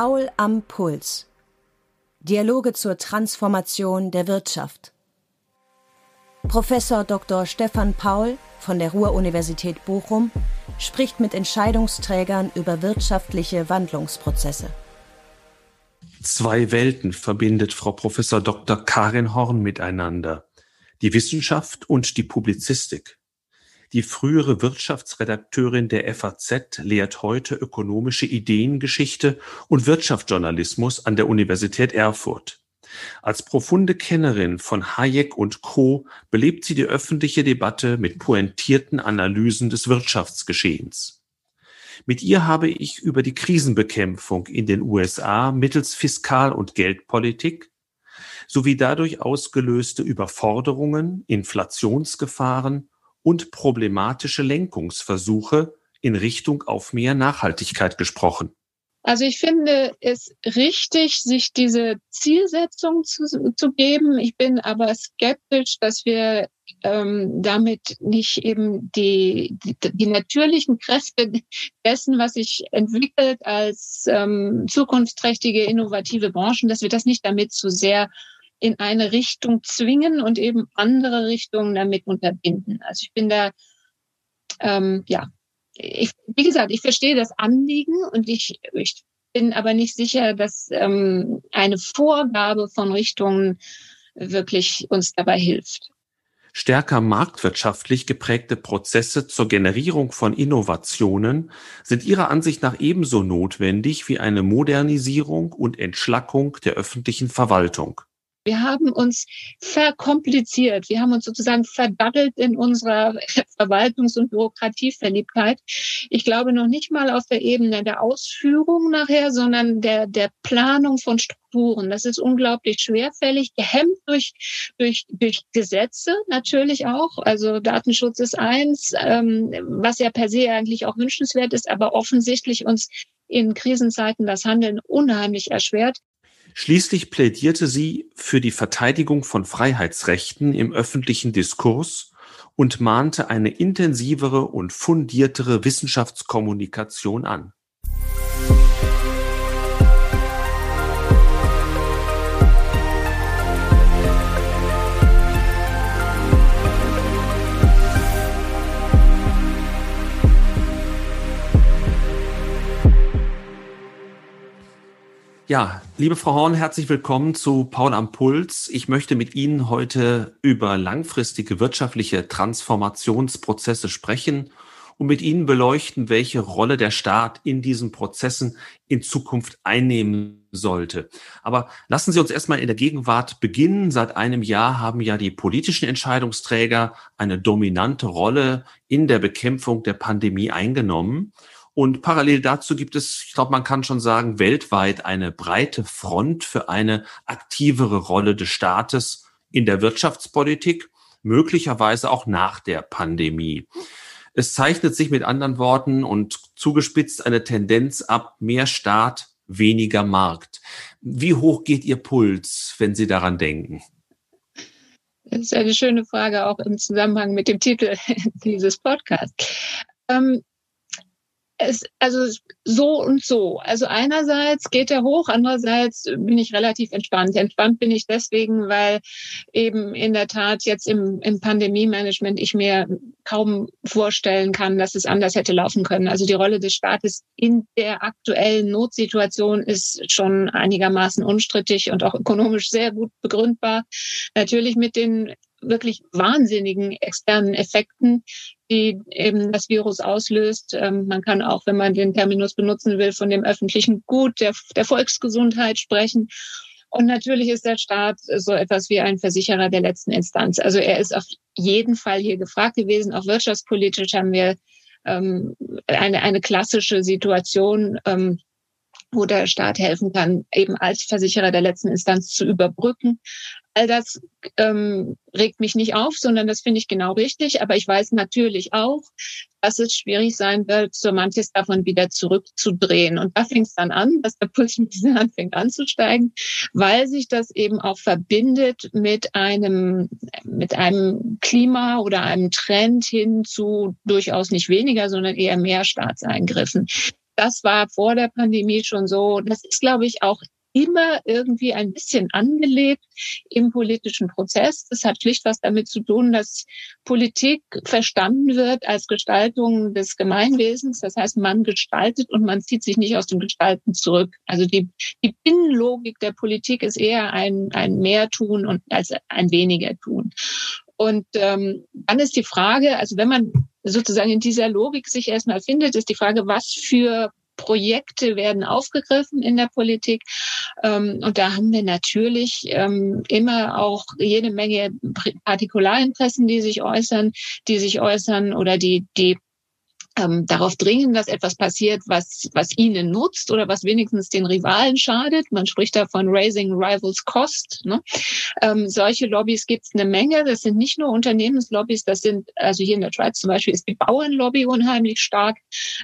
Paul am Puls. Dialoge zur Transformation der Wirtschaft. Professor Dr. Stefan Paul von der Ruhr-Universität Bochum spricht mit Entscheidungsträgern über wirtschaftliche Wandlungsprozesse. Zwei Welten verbindet Frau Professor Dr. Karin Horn miteinander. Die Wissenschaft und die Publizistik. Die frühere Wirtschaftsredakteurin der FAZ lehrt heute ökonomische Ideengeschichte und Wirtschaftsjournalismus an der Universität Erfurt. Als profunde Kennerin von Hayek und Co. belebt sie die öffentliche Debatte mit pointierten Analysen des Wirtschaftsgeschehens. Mit ihr habe ich über die Krisenbekämpfung in den USA mittels Fiskal- und Geldpolitik sowie dadurch ausgelöste Überforderungen, Inflationsgefahren und problematische Lenkungsversuche in Richtung auf mehr Nachhaltigkeit gesprochen. Also ich finde es richtig, sich diese Zielsetzung zu, zu geben. Ich bin aber skeptisch, dass wir ähm, damit nicht eben die, die, die natürlichen Kräfte dessen, was sich entwickelt als ähm, zukunftsträchtige, innovative Branchen, dass wir das nicht damit zu sehr in eine Richtung zwingen und eben andere Richtungen damit unterbinden. Also ich bin da, ähm, ja, ich, wie gesagt, ich verstehe das Anliegen und ich, ich bin aber nicht sicher, dass ähm, eine Vorgabe von Richtungen wirklich uns dabei hilft. Stärker marktwirtschaftlich geprägte Prozesse zur Generierung von Innovationen sind Ihrer Ansicht nach ebenso notwendig wie eine Modernisierung und Entschlackung der öffentlichen Verwaltung. Wir haben uns verkompliziert. Wir haben uns sozusagen verdaddelt in unserer Verwaltungs- und Bürokratieverliebtheit. Ich glaube noch nicht mal auf der Ebene der Ausführung nachher, sondern der, der Planung von Strukturen. Das ist unglaublich schwerfällig, gehemmt durch, durch, durch Gesetze natürlich auch. Also Datenschutz ist eins, ähm, was ja per se eigentlich auch wünschenswert ist, aber offensichtlich uns in Krisenzeiten das Handeln unheimlich erschwert. Schließlich plädierte sie für die Verteidigung von Freiheitsrechten im öffentlichen Diskurs und mahnte eine intensivere und fundiertere Wissenschaftskommunikation an. Ja, liebe Frau Horn, herzlich willkommen zu Paul am Puls. Ich möchte mit Ihnen heute über langfristige wirtschaftliche Transformationsprozesse sprechen und mit Ihnen beleuchten, welche Rolle der Staat in diesen Prozessen in Zukunft einnehmen sollte. Aber lassen Sie uns erstmal in der Gegenwart beginnen. Seit einem Jahr haben ja die politischen Entscheidungsträger eine dominante Rolle in der Bekämpfung der Pandemie eingenommen. Und parallel dazu gibt es, ich glaube, man kann schon sagen, weltweit eine breite Front für eine aktivere Rolle des Staates in der Wirtschaftspolitik, möglicherweise auch nach der Pandemie. Es zeichnet sich mit anderen Worten und zugespitzt eine Tendenz ab, mehr Staat, weniger Markt. Wie hoch geht Ihr Puls, wenn Sie daran denken? Das ist eine schöne Frage auch im Zusammenhang mit dem Titel dieses Podcasts. Ähm, es, also so und so. Also einerseits geht er hoch, andererseits bin ich relativ entspannt. Entspannt bin ich deswegen, weil eben in der Tat jetzt im, im Pandemie-Management ich mir kaum vorstellen kann, dass es anders hätte laufen können. Also die Rolle des Staates in der aktuellen Notsituation ist schon einigermaßen unstrittig und auch ökonomisch sehr gut begründbar. Natürlich mit den wirklich wahnsinnigen externen Effekten, die eben das Virus auslöst. Ähm, man kann auch, wenn man den Terminus benutzen will, von dem öffentlichen Gut, der, der Volksgesundheit sprechen. Und natürlich ist der Staat so etwas wie ein Versicherer der letzten Instanz. Also er ist auf jeden Fall hier gefragt gewesen. Auch wirtschaftspolitisch haben wir ähm, eine, eine klassische Situation, ähm, wo der Staat helfen kann, eben als Versicherer der letzten Instanz zu überbrücken. All das ähm, regt mich nicht auf, sondern das finde ich genau richtig. Aber ich weiß natürlich auch, dass es schwierig sein wird, so manches davon wieder zurückzudrehen. Und da fängt es dann an, dass der Puls mit dieser anfängt anzusteigen, weil sich das eben auch verbindet mit einem, mit einem Klima oder einem Trend hin zu durchaus nicht weniger, sondern eher mehr Staatseingriffen. das war vor der Pandemie schon so. Das ist, glaube ich, auch immer irgendwie ein bisschen angelegt im politischen Prozess. Das hat schlicht was damit zu tun, dass Politik verstanden wird als Gestaltung des Gemeinwesens. Das heißt, man gestaltet und man zieht sich nicht aus dem Gestalten zurück. Also die, die Binnenlogik der Politik ist eher ein, ein mehr tun und als ein weniger tun. Und ähm, dann ist die Frage, also wenn man sozusagen in dieser Logik sich erstmal findet, ist die Frage, was für Projekte werden aufgegriffen in der Politik. Ähm, und da haben wir natürlich ähm, immer auch jede Menge Partikularinteressen, die sich äußern, die sich äußern oder die, die ähm, darauf dringen, dass etwas passiert, was, was ihnen nutzt oder was wenigstens den Rivalen schadet. Man spricht da von Raising Rivals Cost. Ne? Ähm, solche Lobbys gibt es eine Menge. Das sind nicht nur Unternehmenslobbys, das sind, also hier in der Schweiz zum Beispiel ist die Bauernlobby unheimlich stark,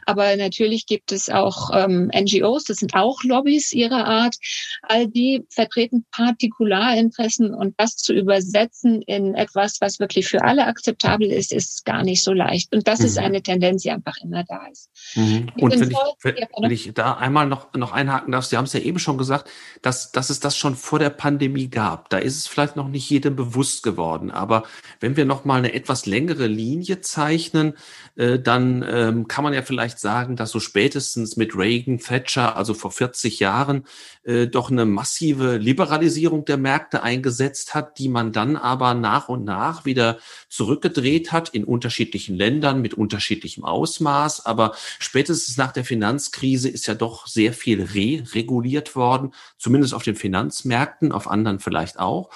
aber natürlich gibt es auch ähm, NGOs, das sind auch Lobbys ihrer Art. All die vertreten Partikularinteressen und das zu übersetzen in etwas, was wirklich für alle akzeptabel ist, ist gar nicht so leicht. Und das mhm. ist eine Tendenz, die einfach immer da ist. Mhm. Und wenn ich, wenn, wenn ich da einmal noch, noch einhaken darf, Sie haben es ja eben schon gesagt, dass, dass es das schon vor der Pandemie gab. Da ist es vielleicht noch nicht jedem bewusst geworden. Aber wenn wir noch mal eine etwas längere Linie zeichnen, äh, dann ähm, kann man ja vielleicht sagen, dass so spätestens mit Reagan, Thatcher, also vor 40 Jahren, äh, doch eine massive Liberalisierung der Märkte eingesetzt hat, die man dann aber nach und nach wieder zurückgedreht hat in unterschiedlichen Ländern mit unterschiedlichem Ausmaß. Aber spätestens nach der Finanzkrise ist ja doch sehr viel re-reguliert worden, zumindest auf den Finanzmärkten, auf anderen vielleicht auch.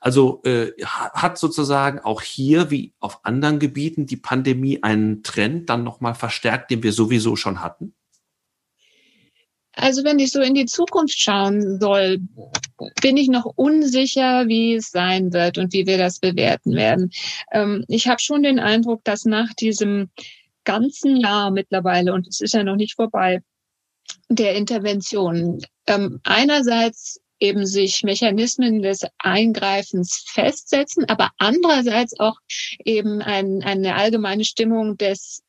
Also äh, hat sozusagen auch hier wie auf anderen Gebieten die Pandemie einen Trend dann nochmal verstärkt, den wir sowieso schon hatten? Also wenn ich so in die Zukunft schauen soll, bin ich noch unsicher, wie es sein wird und wie wir das bewerten werden. Ähm, ich habe schon den Eindruck, dass nach diesem ganzen Jahr mittlerweile, und es ist ja noch nicht vorbei, der Intervention, ähm, einerseits eben sich Mechanismen des Eingreifens festsetzen, aber andererseits auch eben ein, eine allgemeine Stimmung des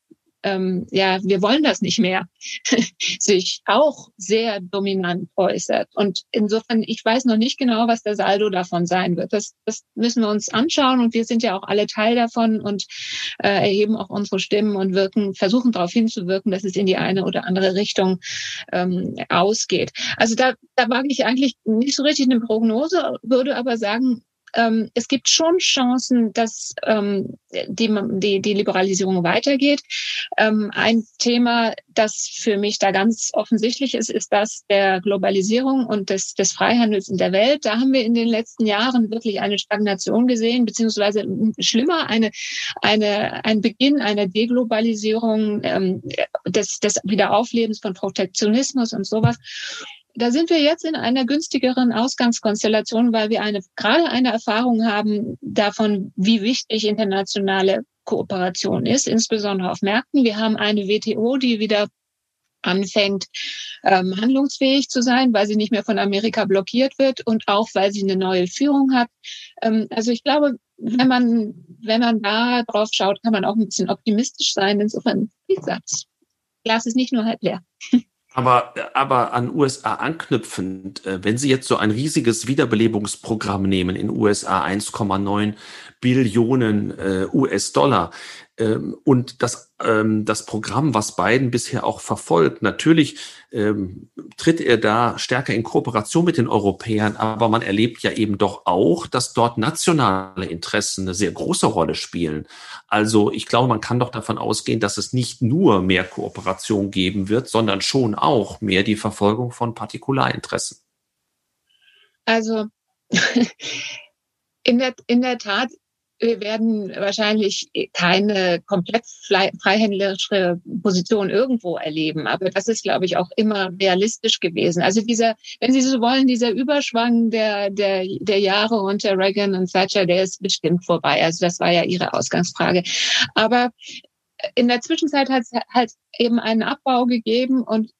ähm, ja, wir wollen das nicht mehr, sich auch sehr dominant äußert. Und insofern, ich weiß noch nicht genau, was der Saldo davon sein wird. Das, das müssen wir uns anschauen und wir sind ja auch alle Teil davon und äh, erheben auch unsere Stimmen und wirken, versuchen darauf hinzuwirken, dass es in die eine oder andere Richtung ähm, ausgeht. Also da, da wage ich eigentlich nicht so richtig eine Prognose, würde aber sagen, ähm, es gibt schon Chancen, dass ähm, die, die, die Liberalisierung weitergeht. Ähm, ein Thema, das für mich da ganz offensichtlich ist, ist das der Globalisierung und des, des Freihandels in der Welt. Da haben wir in den letzten Jahren wirklich eine Stagnation gesehen, beziehungsweise schlimmer, eine, eine, ein Beginn einer Deglobalisierung, ähm, des, des Wiederauflebens von Protektionismus und sowas da sind wir jetzt in einer günstigeren Ausgangskonstellation, weil wir eine, gerade eine Erfahrung haben davon, wie wichtig internationale Kooperation ist, insbesondere auf Märkten. Wir haben eine WTO, die wieder anfängt, ähm, handlungsfähig zu sein, weil sie nicht mehr von Amerika blockiert wird und auch weil sie eine neue Führung hat. Ähm, also ich glaube, wenn man, wenn man da drauf schaut, kann man auch ein bisschen optimistisch sein. Insofern, wie gesagt, Glas ist nicht nur halb leer. Aber, aber an USA anknüpfend, äh, wenn Sie jetzt so ein riesiges Wiederbelebungsprogramm nehmen in USA 1,9 Billionen äh, US-Dollar, ähm, und das, ähm, das Programm, was Biden bisher auch verfolgt, natürlich ähm, tritt er da stärker in Kooperation mit den Europäern, aber man erlebt ja eben doch auch, dass dort nationale Interessen eine sehr große Rolle spielen. Also ich glaube, man kann doch davon ausgehen, dass es nicht nur mehr Kooperation geben wird, sondern schon auch mehr die Verfolgung von Partikularinteressen. Also in der, in der Tat wir werden wahrscheinlich keine komplett freihändlerische Position irgendwo erleben. Aber das ist, glaube ich, auch immer realistisch gewesen. Also dieser, wenn Sie so wollen, dieser Überschwang der, der, der Jahre unter Reagan und Thatcher, der ist bestimmt vorbei. Also das war ja Ihre Ausgangsfrage. Aber in der Zwischenzeit hat es halt eben einen Abbau gegeben und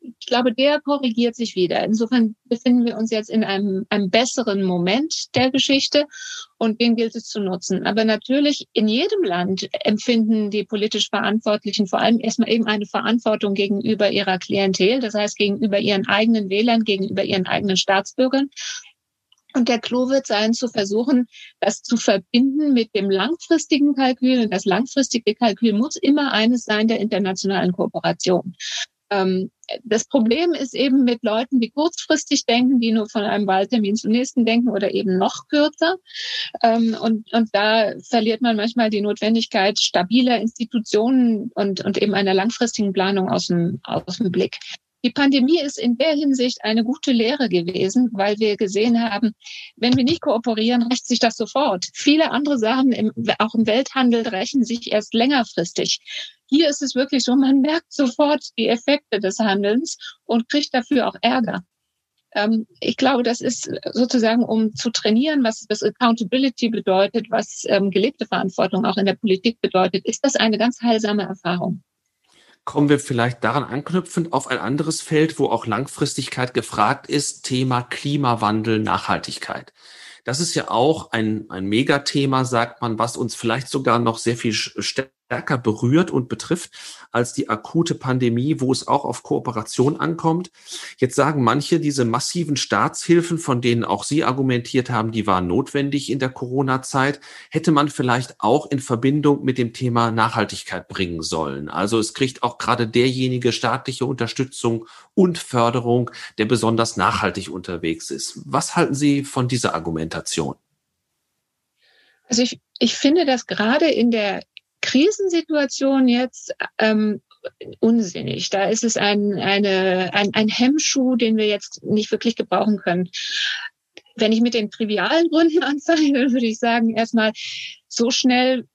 ich glaube, der korrigiert sich wieder. Insofern befinden wir uns jetzt in einem, einem besseren Moment der Geschichte und den gilt es zu nutzen. Aber natürlich in jedem Land empfinden die politisch Verantwortlichen vor allem erstmal eben eine Verantwortung gegenüber ihrer Klientel, das heißt gegenüber ihren eigenen Wählern, gegenüber ihren eigenen Staatsbürgern. Und der Clou wird sein, zu versuchen, das zu verbinden mit dem langfristigen Kalkül. Und das langfristige Kalkül muss immer eines sein der internationalen Kooperation. Ähm, das Problem ist eben mit Leuten, die kurzfristig denken, die nur von einem Wahltermin zum nächsten denken oder eben noch kürzer. Ähm, und, und da verliert man manchmal die Notwendigkeit stabiler Institutionen und, und eben einer langfristigen Planung aus dem, aus dem Blick. Die Pandemie ist in der Hinsicht eine gute Lehre gewesen, weil wir gesehen haben, wenn wir nicht kooperieren, rächt sich das sofort. Viele andere Sachen, im, auch im Welthandel, rächen sich erst längerfristig. Hier ist es wirklich so, man merkt sofort die Effekte des Handelns und kriegt dafür auch Ärger. Ähm, ich glaube, das ist sozusagen, um zu trainieren, was, was Accountability bedeutet, was ähm, gelebte Verantwortung auch in der Politik bedeutet, ist das eine ganz heilsame Erfahrung kommen wir vielleicht daran anknüpfend auf ein anderes Feld, wo auch Langfristigkeit gefragt ist, Thema Klimawandel, Nachhaltigkeit. Das ist ja auch ein, ein Megathema, sagt man, was uns vielleicht sogar noch sehr viel stärker stärker berührt und betrifft als die akute Pandemie, wo es auch auf Kooperation ankommt. Jetzt sagen manche, diese massiven Staatshilfen, von denen auch Sie argumentiert haben, die waren notwendig in der Corona-Zeit, hätte man vielleicht auch in Verbindung mit dem Thema Nachhaltigkeit bringen sollen. Also es kriegt auch gerade derjenige staatliche Unterstützung und Förderung, der besonders nachhaltig unterwegs ist. Was halten Sie von dieser Argumentation? Also ich, ich finde, dass gerade in der Krisensituation jetzt ähm, unsinnig. Da ist es ein, eine, ein, ein Hemmschuh, den wir jetzt nicht wirklich gebrauchen können. Wenn ich mit den trivialen Gründen anfange, würde ich sagen, erstmal so schnell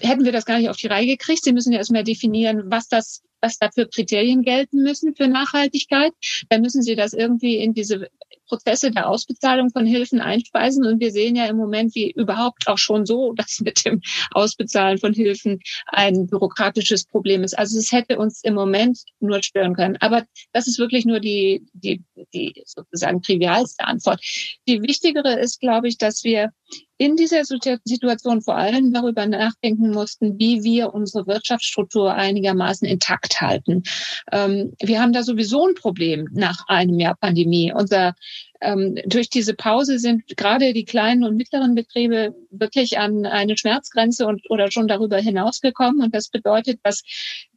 hätten wir das gar nicht auf die Reihe gekriegt. Sie müssen ja erstmal definieren, was das was da für Kriterien gelten müssen für Nachhaltigkeit. Dann müssen Sie das irgendwie in diese Prozesse der Ausbezahlung von Hilfen einspeisen. Und wir sehen ja im Moment, wie überhaupt auch schon so, dass mit dem Ausbezahlen von Hilfen ein bürokratisches Problem ist. Also es hätte uns im Moment nur stören können. Aber das ist wirklich nur die, die, die sozusagen trivialste Antwort. Die wichtigere ist, glaube ich, dass wir in dieser Situation vor allem darüber nachdenken mussten, wie wir unsere Wirtschaftsstruktur einigermaßen intakt halten. Ähm, wir haben da sowieso ein Problem nach einem Jahr Pandemie. Unser ähm, durch diese Pause sind gerade die kleinen und mittleren Betriebe wirklich an eine Schmerzgrenze und oder schon darüber hinausgekommen. Und das bedeutet, dass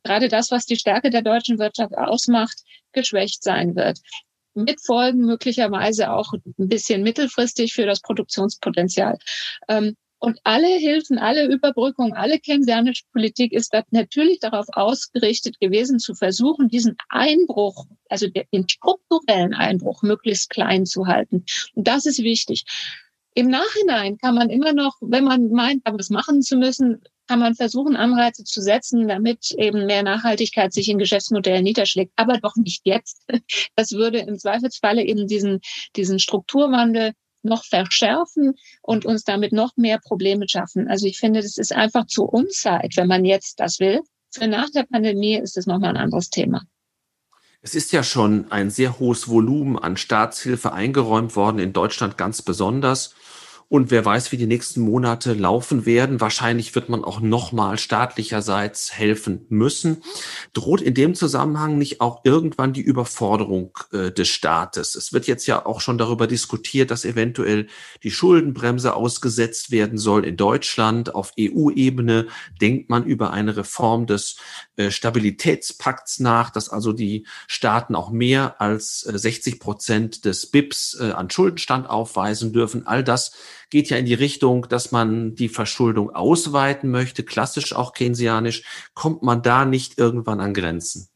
gerade das, was die Stärke der deutschen Wirtschaft ausmacht, geschwächt sein wird mit Folgen möglicherweise auch ein bisschen mittelfristig für das Produktionspotenzial. Ähm, und alle Hilfen, alle Überbrückungen, alle keynesianische Politik ist natürlich darauf ausgerichtet gewesen, zu versuchen, diesen Einbruch, also den strukturellen Einbruch, möglichst klein zu halten. Und das ist wichtig. Im Nachhinein kann man immer noch, wenn man meint, was machen zu müssen, kann man versuchen, Anreize zu setzen, damit eben mehr Nachhaltigkeit sich in Geschäftsmodellen niederschlägt. Aber doch nicht jetzt. Das würde im Zweifelsfalle eben diesen, diesen Strukturwandel noch verschärfen und uns damit noch mehr Probleme schaffen. Also ich finde, das ist einfach zu Unzeit, wenn man jetzt das will. Für nach der Pandemie ist es nochmal ein anderes Thema. Es ist ja schon ein sehr hohes Volumen an Staatshilfe eingeräumt worden, in Deutschland ganz besonders. Und wer weiß, wie die nächsten Monate laufen werden. Wahrscheinlich wird man auch nochmal staatlicherseits helfen müssen. Droht in dem Zusammenhang nicht auch irgendwann die Überforderung äh, des Staates? Es wird jetzt ja auch schon darüber diskutiert, dass eventuell die Schuldenbremse ausgesetzt werden soll in Deutschland. Auf EU-Ebene denkt man über eine Reform des äh, Stabilitätspakts nach, dass also die Staaten auch mehr als äh, 60 Prozent des BIPs äh, an Schuldenstand aufweisen dürfen. All das geht ja in die Richtung, dass man die Verschuldung ausweiten möchte, klassisch auch keynesianisch. Kommt man da nicht irgendwann an Grenzen?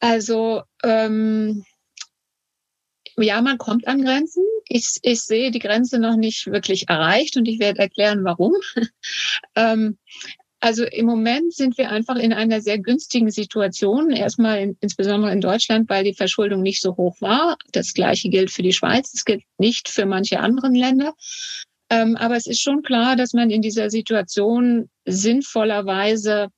Also ähm, ja, man kommt an Grenzen. Ich, ich sehe die Grenze noch nicht wirklich erreicht und ich werde erklären, warum. ähm, also im Moment sind wir einfach in einer sehr günstigen Situation. Erstmal in, insbesondere in Deutschland, weil die Verschuldung nicht so hoch war. Das Gleiche gilt für die Schweiz. Es gilt nicht für manche anderen Länder. Ähm, aber es ist schon klar, dass man in dieser Situation sinnvollerweise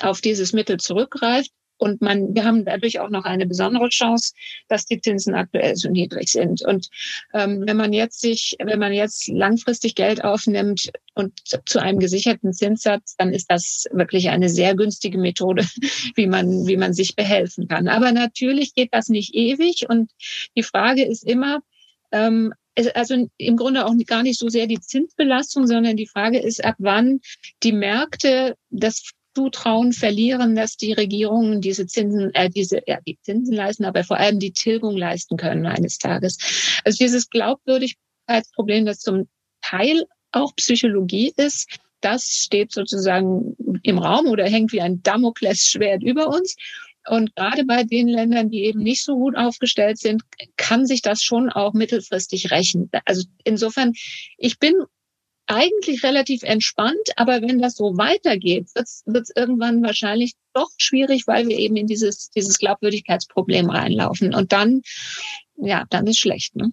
auf dieses Mittel zurückgreift Und man, wir haben dadurch auch noch eine besondere Chance, dass die Zinsen aktuell so niedrig sind. Und ähm, wenn man jetzt sich, wenn man jetzt langfristig Geld aufnimmt und zu einem gesicherten Zinssatz, dann ist das wirklich eine sehr günstige Methode, wie man, wie man sich behelfen kann. Aber natürlich geht das nicht ewig. Und die Frage ist immer, ähm, also im Grunde auch gar nicht so sehr die Zinsbelastung, sondern die Frage ist, ab wann die Märkte das Zutrauen verlieren, dass die Regierungen diese Zinsen, äh, diese, ja, die Zinsen leisten, aber vor allem die Tilgung leisten können eines Tages. Also dieses Glaubwürdigkeitsproblem, das zum Teil auch Psychologie ist, das steht sozusagen im Raum oder hängt wie ein Damoklesschwert über uns. Und gerade bei den Ländern, die eben nicht so gut aufgestellt sind, kann sich das schon auch mittelfristig rächen. Also insofern, ich bin eigentlich relativ entspannt, aber wenn das so weitergeht, wird es irgendwann wahrscheinlich doch schwierig, weil wir eben in dieses, dieses Glaubwürdigkeitsproblem reinlaufen. Und dann, ja, dann ist schlecht. Ne?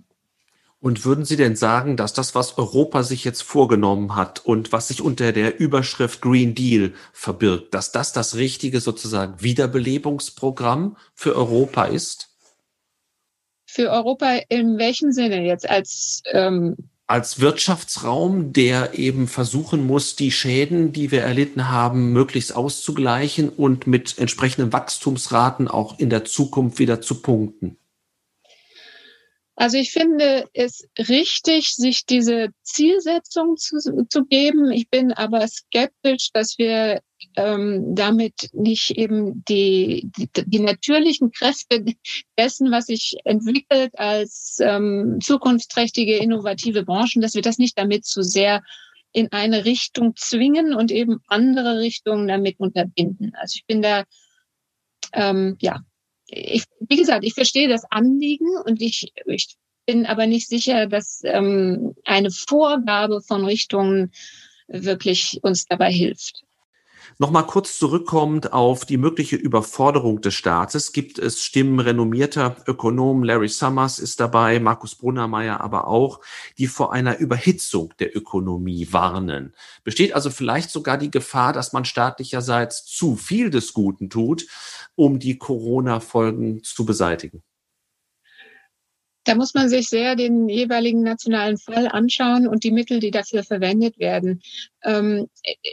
Und würden Sie denn sagen, dass das, was Europa sich jetzt vorgenommen hat und was sich unter der Überschrift Green Deal verbirgt, dass das das richtige sozusagen Wiederbelebungsprogramm für Europa ist? Für Europa in welchem Sinne jetzt? Als ähm als Wirtschaftsraum, der eben versuchen muss, die Schäden, die wir erlitten haben, möglichst auszugleichen und mit entsprechenden Wachstumsraten auch in der Zukunft wieder zu punkten? Also ich finde es richtig, sich diese Zielsetzung zu, zu geben. Ich bin aber skeptisch, dass wir ähm, damit nicht eben die, die, die natürlichen Kräfte dessen, was sich entwickelt als ähm, zukunftsträchtige, innovative Branchen, dass wir das nicht damit zu sehr in eine Richtung zwingen und eben andere Richtungen damit unterbinden. Also ich bin da ähm, ja ich, wie gesagt, ich verstehe das Anliegen und ich, ich bin aber nicht sicher, dass ähm, eine Vorgabe von Richtungen wirklich uns dabei hilft. Nochmal kurz zurückkommend auf die mögliche Überforderung des Staates gibt es Stimmen renommierter Ökonomen, Larry Summers ist dabei, Markus Brunnermeier aber auch, die vor einer Überhitzung der Ökonomie warnen. Besteht also vielleicht sogar die Gefahr, dass man staatlicherseits zu viel des Guten tut, um die Corona-Folgen zu beseitigen? Da muss man sich sehr den jeweiligen nationalen Fall anschauen und die Mittel, die dafür verwendet werden. Ähm,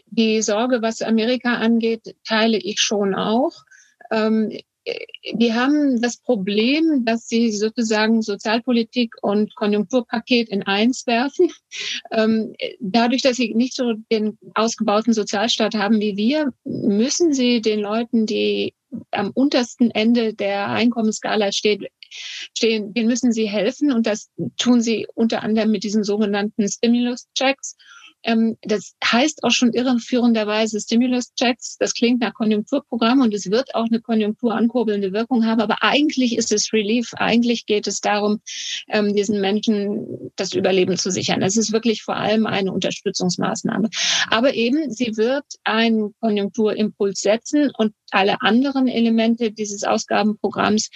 die Sorge, was Amerika angeht, teile ich schon auch. Ähm, die haben das Problem, dass sie sozusagen Sozialpolitik und Konjunkturpaket in eins werfen. Ähm, dadurch, dass sie nicht so den ausgebauten Sozialstaat haben wie wir, müssen sie den Leuten, die am untersten Ende der Einkommensskala steht, stehen, denen müssen sie helfen und das tun sie unter anderem mit diesen sogenannten Stimulus-Checks. Ähm, das heißt auch schon irreführenderweise Stimulus-Checks. Das klingt nach Konjunkturprogramm und es wird auch eine konjunkturankurbelnde Wirkung haben. Aber eigentlich ist es Relief. Eigentlich geht es darum, ähm, diesen Menschen das Überleben zu sichern. Es ist wirklich vor allem eine Unterstützungsmaßnahme. Aber eben, sie wird einen Konjunkturimpuls setzen und alle anderen Elemente dieses Ausgabenprogramms,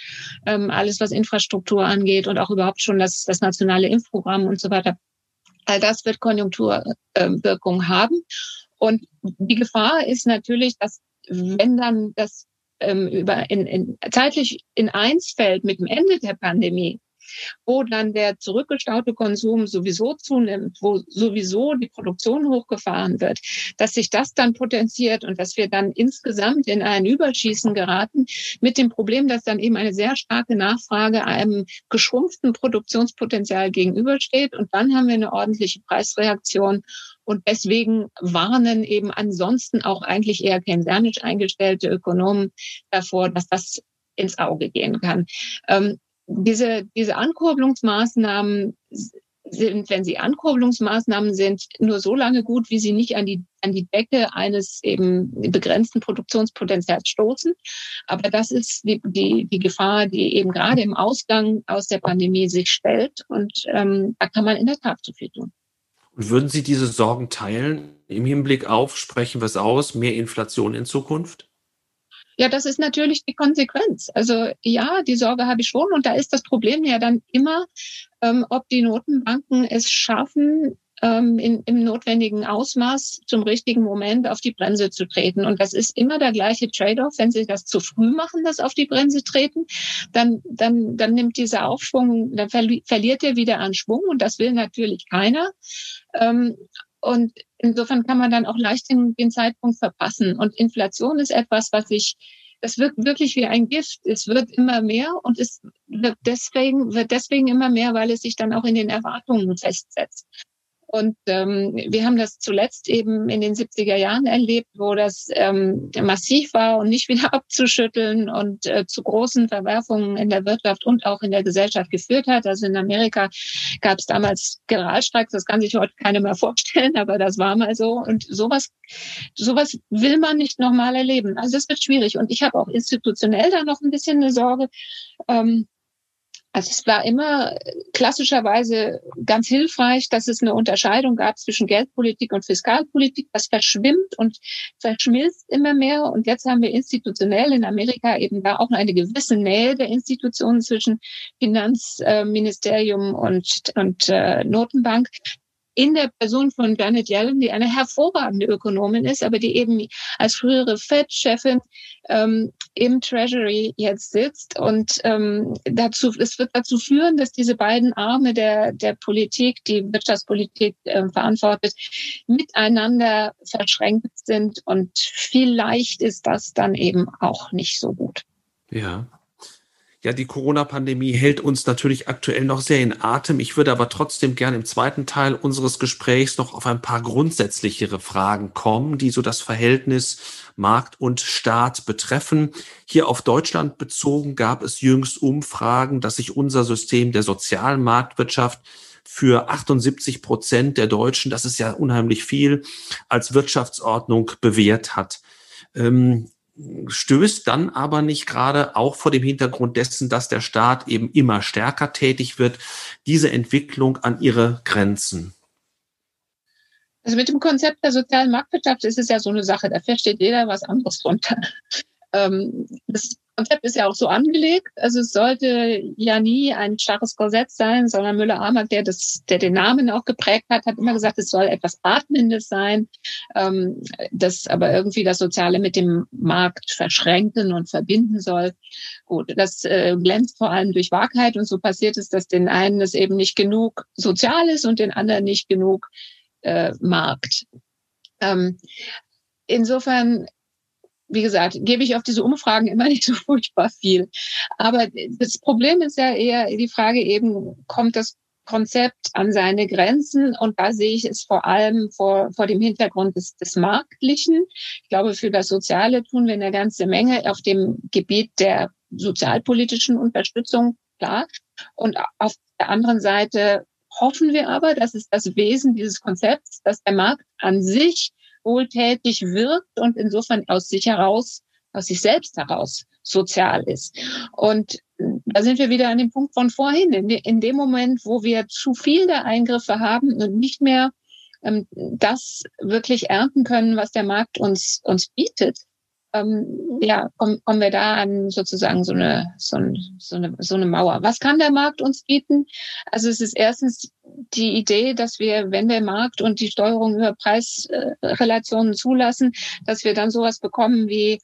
ähm, alles was Infrastruktur angeht und auch überhaupt schon das, das nationale Impfprogramm und so weiter, All das wird Konjunkturwirkung haben. Und die Gefahr ist natürlich, dass wenn dann das ähm, über in, in, zeitlich in eins fällt mit dem Ende der Pandemie, wo dann der zurückgestaute Konsum sowieso zunimmt, wo sowieso die Produktion hochgefahren wird, dass sich das dann potenziert und dass wir dann insgesamt in ein Überschießen geraten mit dem Problem, dass dann eben eine sehr starke Nachfrage einem geschrumpften Produktionspotenzial gegenübersteht und dann haben wir eine ordentliche Preisreaktion und deswegen warnen eben ansonsten auch eigentlich eher keynesianisch eingestellte Ökonomen davor, dass das ins Auge gehen kann. Ähm, diese, diese Ankurbelungsmaßnahmen sind, wenn sie Ankurbelungsmaßnahmen sind, nur so lange gut, wie sie nicht an die, an die Decke eines eben begrenzten Produktionspotenzials stoßen. Aber das ist die, die, die Gefahr, die eben gerade im Ausgang aus der Pandemie sich stellt. Und ähm, da kann man in der Tat zu viel tun. Und würden Sie diese Sorgen teilen im Hinblick auf, sprechen wir es aus, mehr Inflation in Zukunft? Ja, das ist natürlich die Konsequenz. Also ja, die Sorge habe ich schon. Und da ist das Problem ja dann immer, ähm, ob die Notenbanken es schaffen, ähm, in, im notwendigen Ausmaß zum richtigen Moment auf die Bremse zu treten. Und das ist immer der gleiche Trade-off. Wenn Sie das zu früh machen, das auf die Bremse treten, dann, dann, dann nimmt dieser Aufschwung, dann verli verliert er wieder an Schwung und das will natürlich keiner. Ähm, und insofern kann man dann auch leicht den, den Zeitpunkt verpassen. Und Inflation ist etwas, was ich es wirkt wirklich wie ein Gift. Es wird immer mehr und es wird deswegen, wird deswegen immer mehr, weil es sich dann auch in den Erwartungen festsetzt. Und ähm, wir haben das zuletzt eben in den 70er Jahren erlebt, wo das ähm, massiv war und nicht wieder abzuschütteln und äh, zu großen Verwerfungen in der Wirtschaft und auch in der Gesellschaft geführt hat. Also in Amerika gab es damals Generalstreiks, das kann sich heute keiner mehr vorstellen, aber das war mal so. Und sowas, sowas will man nicht nochmal erleben. Also das wird schwierig. Und ich habe auch institutionell da noch ein bisschen eine Sorge. Ähm, also es war immer klassischerweise ganz hilfreich, dass es eine Unterscheidung gab zwischen Geldpolitik und Fiskalpolitik. Das verschwimmt und verschmilzt immer mehr. Und jetzt haben wir institutionell in Amerika eben da auch eine gewisse Nähe der Institutionen zwischen Finanzministerium und, und äh, Notenbank in der Person von Janet Yellen, die eine hervorragende Ökonomin ist, aber die eben als frühere Fed-Chefin ähm, im Treasury jetzt sitzt. Und ähm, dazu, es wird dazu führen, dass diese beiden Arme der, der Politik, die Wirtschaftspolitik äh, verantwortet, miteinander verschränkt sind. Und vielleicht ist das dann eben auch nicht so gut. Ja, ja, die Corona-Pandemie hält uns natürlich aktuell noch sehr in Atem. Ich würde aber trotzdem gerne im zweiten Teil unseres Gesprächs noch auf ein paar grundsätzlichere Fragen kommen, die so das Verhältnis Markt und Staat betreffen. Hier auf Deutschland bezogen gab es jüngst Umfragen, dass sich unser System der sozialen Marktwirtschaft für 78 Prozent der Deutschen, das ist ja unheimlich viel, als Wirtschaftsordnung bewährt hat. Ähm, stößt dann aber nicht gerade auch vor dem Hintergrund dessen, dass der Staat eben immer stärker tätig wird, diese Entwicklung an ihre Grenzen? Also mit dem Konzept der sozialen Marktwirtschaft ist es ja so eine Sache, da versteht jeder was anderes drunter. Ähm, das Konzept ist ja auch so angelegt. Also es sollte ja nie ein starres Korsett sein, sondern Müller-Armack, der das, der den Namen auch geprägt hat, hat immer gesagt, es soll etwas Atmendes sein, ähm, das aber irgendwie das Soziale mit dem Markt verschränken und verbinden soll. Gut, das äh, glänzt vor allem durch Wahrheit und so passiert es, dass den einen es eben nicht genug sozial ist und den anderen nicht genug äh, Markt. Ähm, insofern wie gesagt, gebe ich auf diese Umfragen immer nicht so furchtbar viel. Aber das Problem ist ja eher die Frage eben, kommt das Konzept an seine Grenzen? Und da sehe ich es vor allem vor, vor dem Hintergrund des, des Marktlichen. Ich glaube, für das Soziale tun wir eine ganze Menge auf dem Gebiet der sozialpolitischen Unterstützung, klar. Und auf der anderen Seite hoffen wir aber, das ist das Wesen dieses Konzepts, dass der Markt an sich wohltätig wirkt und insofern aus sich heraus, aus sich selbst heraus sozial ist. Und da sind wir wieder an dem Punkt von vorhin. In, dem Moment, wo wir zu viel der Eingriffe haben und nicht mehr ähm, das wirklich ernten können, was der Markt uns, uns bietet, ähm, ja, kommen, kommen wir da an sozusagen so eine, so, ein, so, eine, so eine Mauer. Was kann der Markt uns bieten? Also es ist erstens die Idee, dass wir, wenn der Markt und die Steuerung über Preisrelationen zulassen, dass wir dann sowas bekommen wie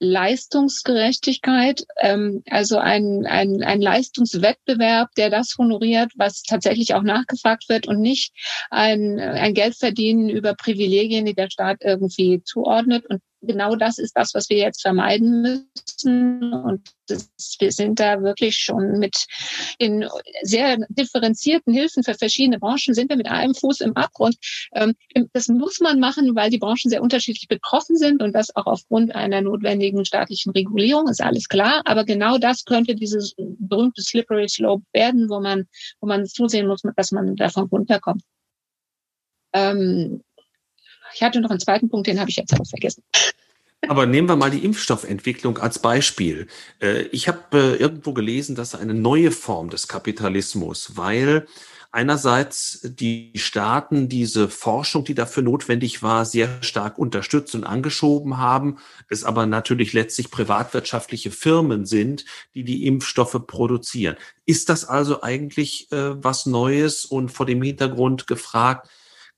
Leistungsgerechtigkeit, ähm, also ein, ein, ein Leistungswettbewerb, der das honoriert, was tatsächlich auch nachgefragt wird und nicht ein, ein Geldverdienen über Privilegien, die der Staat irgendwie zuordnet. Und genau das ist das, was wir jetzt vermeiden müssen. Und das, wir sind da wirklich schon mit in sehr differenzierten Hilfen für verschiedene Branchen sind wir mit einem Fuß im Abgrund. Ähm, das muss man machen, weil die Branchen sehr unterschiedlich betroffen sind und das auch aufgrund einer notwendigen staatlichen Regulierung ist alles klar. Aber genau das könnte dieses berühmte Slippery Slope werden, wo man, wo man zusehen muss, dass man davon runterkommt. Ähm, ich hatte noch einen zweiten Punkt, den habe ich jetzt aber vergessen. Aber nehmen wir mal die Impfstoffentwicklung als Beispiel. Äh, ich habe äh, irgendwo gelesen, dass eine neue Form des Kapitalismus, weil einerseits die Staaten diese Forschung, die dafür notwendig war, sehr stark unterstützt und angeschoben haben, es aber natürlich letztlich privatwirtschaftliche Firmen sind, die die Impfstoffe produzieren. Ist das also eigentlich äh, was Neues und vor dem Hintergrund gefragt,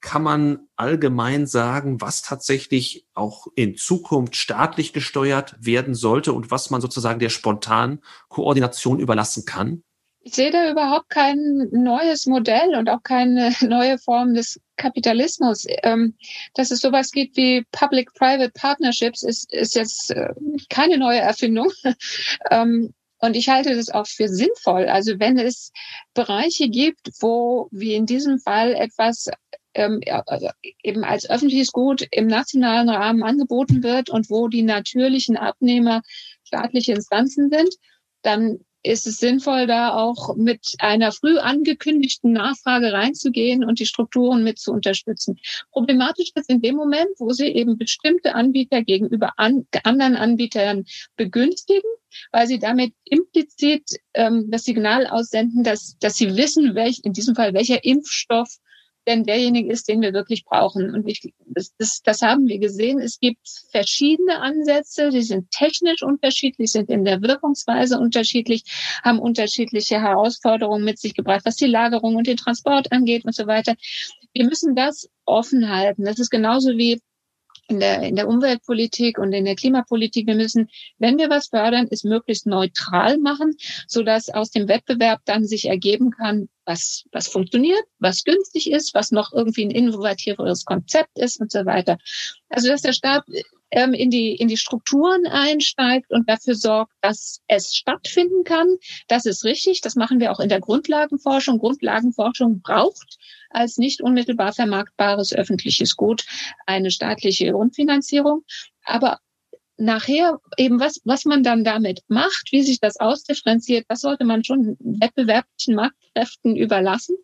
kann man allgemein sagen, was tatsächlich auch in Zukunft staatlich gesteuert werden sollte und was man sozusagen der spontanen Koordination überlassen kann? Ich sehe da überhaupt kein neues Modell und auch keine neue Form des Kapitalismus. Ähm, dass es sowas gibt wie Public-Private Partnerships, ist, ist jetzt äh, keine neue Erfindung. Ähm, und ich halte das auch für sinnvoll. Also wenn es Bereiche gibt, wo wie in diesem Fall etwas ähm, also eben als öffentliches Gut im nationalen Rahmen angeboten wird und wo die natürlichen Abnehmer staatliche Instanzen sind, dann ist es sinnvoll, da auch mit einer früh angekündigten Nachfrage reinzugehen und die Strukturen mit zu unterstützen. Problematisch ist in dem Moment, wo sie eben bestimmte Anbieter gegenüber an, anderen Anbietern begünstigen, weil sie damit implizit ähm, das Signal aussenden, dass, dass sie wissen, welch, in diesem Fall welcher Impfstoff denn derjenige ist, den wir wirklich brauchen. Und ich, das, das, das haben wir gesehen. Es gibt verschiedene Ansätze, die sind technisch unterschiedlich, sind in der Wirkungsweise unterschiedlich, haben unterschiedliche Herausforderungen mit sich gebracht, was die Lagerung und den Transport angeht und so weiter. Wir müssen das offen halten. Das ist genauso wie in der, in der Umweltpolitik und in der Klimapolitik. Wir müssen, wenn wir was fördern, es möglichst neutral machen, so dass aus dem Wettbewerb dann sich ergeben kann, was, was funktioniert, was günstig ist, was noch irgendwie ein innovativeres Konzept ist und so weiter. Also, dass der Staat ähm, in die, in die Strukturen einsteigt und dafür sorgt, dass es stattfinden kann. Das ist richtig. Das machen wir auch in der Grundlagenforschung. Grundlagenforschung braucht als nicht unmittelbar vermarktbares öffentliches Gut eine staatliche Grundfinanzierung. Aber nachher eben was, was man dann damit macht, wie sich das ausdifferenziert, das sollte man schon wettbewerblichen Marktkräften überlassen.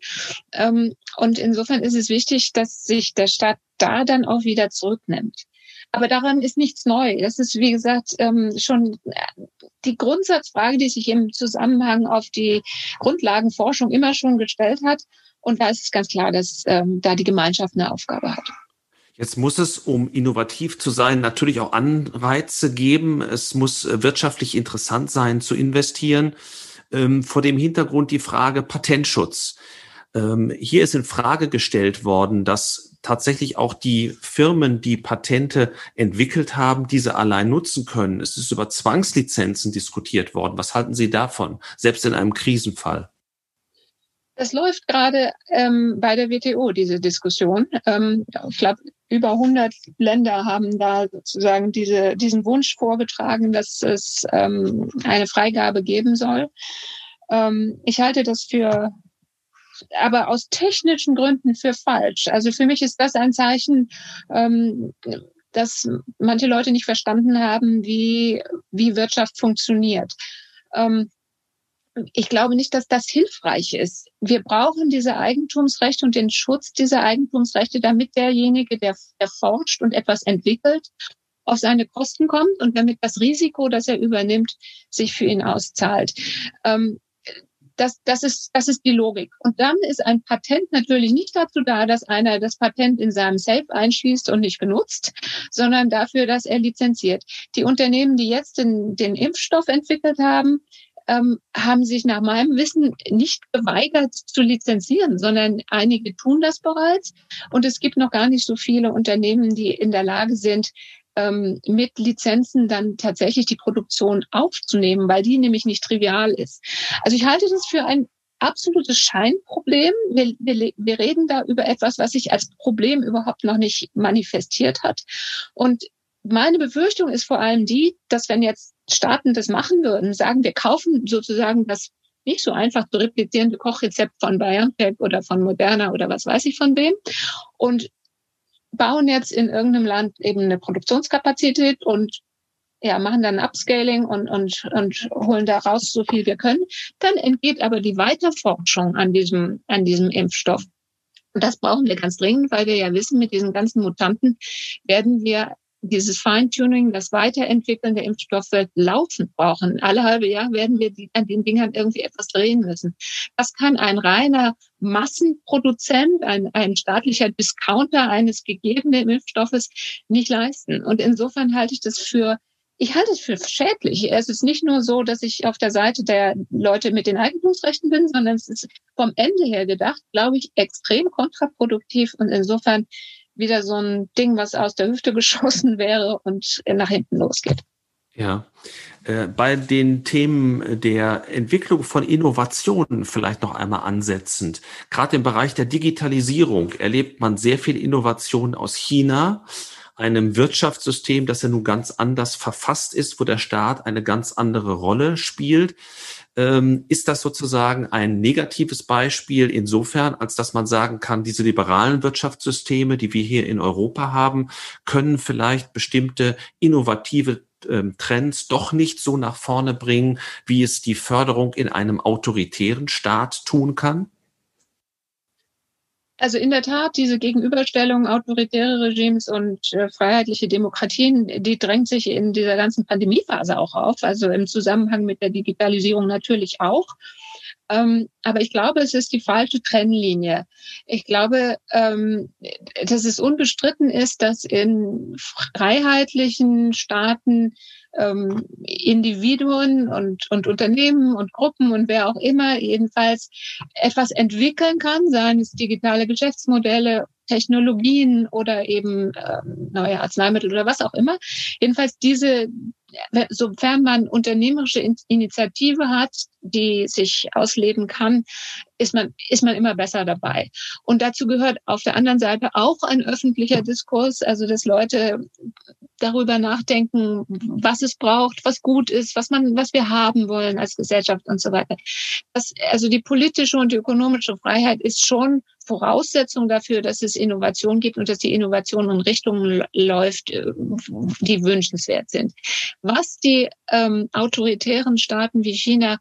Ähm, und insofern ist es wichtig, dass sich der Staat da dann auch wieder zurücknimmt. Aber daran ist nichts neu. Das ist, wie gesagt, ähm, schon die Grundsatzfrage, die sich im Zusammenhang auf die Grundlagenforschung immer schon gestellt hat. Und da ist es ganz klar, dass ähm, da die Gemeinschaft eine Aufgabe hat. Jetzt muss es, um innovativ zu sein, natürlich auch Anreize geben. Es muss äh, wirtschaftlich interessant sein zu investieren. Ähm, vor dem Hintergrund die Frage Patentschutz. Ähm, hier ist in Frage gestellt worden, dass tatsächlich auch die Firmen, die Patente entwickelt haben, diese allein nutzen können. Es ist über Zwangslizenzen diskutiert worden. Was halten Sie davon, selbst in einem Krisenfall? Das läuft gerade ähm, bei der WTO, diese Diskussion. Ähm, ich glaube, über 100 Länder haben da sozusagen diese, diesen Wunsch vorgetragen, dass es ähm, eine Freigabe geben soll. Ähm, ich halte das für, aber aus technischen Gründen für falsch. Also für mich ist das ein Zeichen, ähm, dass manche Leute nicht verstanden haben, wie, wie Wirtschaft funktioniert. Ähm, ich glaube nicht, dass das hilfreich ist. Wir brauchen diese Eigentumsrechte und den Schutz dieser Eigentumsrechte, damit derjenige, der, der forscht und etwas entwickelt, auf seine Kosten kommt und damit das Risiko, das er übernimmt, sich für ihn auszahlt. Ähm, das, das, ist, das ist die Logik. Und dann ist ein Patent natürlich nicht dazu da, dass einer das Patent in seinem Safe einschließt und nicht benutzt, sondern dafür, dass er lizenziert. Die Unternehmen, die jetzt den, den Impfstoff entwickelt haben, ähm, haben sich nach meinem Wissen nicht geweigert zu lizenzieren, sondern einige tun das bereits. Und es gibt noch gar nicht so viele Unternehmen, die in der Lage sind, ähm, mit Lizenzen dann tatsächlich die Produktion aufzunehmen, weil die nämlich nicht trivial ist. Also ich halte das für ein absolutes Scheinproblem. Wir, wir, wir reden da über etwas, was sich als Problem überhaupt noch nicht manifestiert hat. Und meine Befürchtung ist vor allem die, dass wenn jetzt Staaten das machen würden, sagen, wir kaufen sozusagen das nicht so einfach zu replizierende Kochrezept von BioNTech oder von Moderna oder was weiß ich von wem und bauen jetzt in irgendeinem Land eben eine Produktionskapazität und ja, machen dann Upscaling und, und, und holen da raus so viel wir können. Dann entgeht aber die Weiterforschung an diesem, an diesem Impfstoff. Und das brauchen wir ganz dringend, weil wir ja wissen, mit diesen ganzen Mutanten werden wir dieses Feintuning, das Weiterentwickeln der Impfstoffe laufen brauchen. Alle halbe Jahr werden wir die, an den Dingern irgendwie etwas drehen müssen. Das kann ein reiner Massenproduzent, ein, ein staatlicher Discounter eines gegebenen Impfstoffes nicht leisten. Und insofern halte ich das für ich halte es für schädlich. Es ist nicht nur so, dass ich auf der Seite der Leute mit den Eigentumsrechten bin, sondern es ist vom Ende her gedacht, glaube ich, extrem kontraproduktiv und insofern wieder so ein Ding, was aus der Hüfte geschossen wäre und nach hinten losgeht. Ja, äh, bei den Themen der Entwicklung von Innovationen vielleicht noch einmal ansetzend. Gerade im Bereich der Digitalisierung erlebt man sehr viel Innovation aus China einem Wirtschaftssystem, das ja nun ganz anders verfasst ist, wo der Staat eine ganz andere Rolle spielt. Ähm, ist das sozusagen ein negatives Beispiel insofern, als dass man sagen kann, diese liberalen Wirtschaftssysteme, die wir hier in Europa haben, können vielleicht bestimmte innovative ähm, Trends doch nicht so nach vorne bringen, wie es die Förderung in einem autoritären Staat tun kann? Also in der Tat, diese Gegenüberstellung autoritäre Regimes und äh, freiheitliche Demokratien, die drängt sich in dieser ganzen Pandemiephase auch auf, also im Zusammenhang mit der Digitalisierung natürlich auch. Ähm, aber ich glaube, es ist die falsche Trennlinie. Ich glaube, ähm, dass es unbestritten ist, dass in freiheitlichen Staaten ähm, Individuen und, und Unternehmen und Gruppen und wer auch immer jedenfalls etwas entwickeln kann, seien es digitale Geschäftsmodelle, Technologien oder eben ähm, neue Arzneimittel oder was auch immer. Jedenfalls diese, sofern man unternehmerische Initiative hat, die sich ausleben kann, ist man, ist man immer besser dabei. Und dazu gehört auf der anderen Seite auch ein öffentlicher Diskurs, also dass Leute darüber nachdenken, was es braucht, was gut ist, was man, was wir haben wollen als Gesellschaft und so weiter. Das, also die politische und die ökonomische Freiheit ist schon Voraussetzung dafür, dass es Innovation gibt und dass die Innovation in Richtungen läuft, äh, die wünschenswert sind. Was die ähm, autoritären Staaten wie China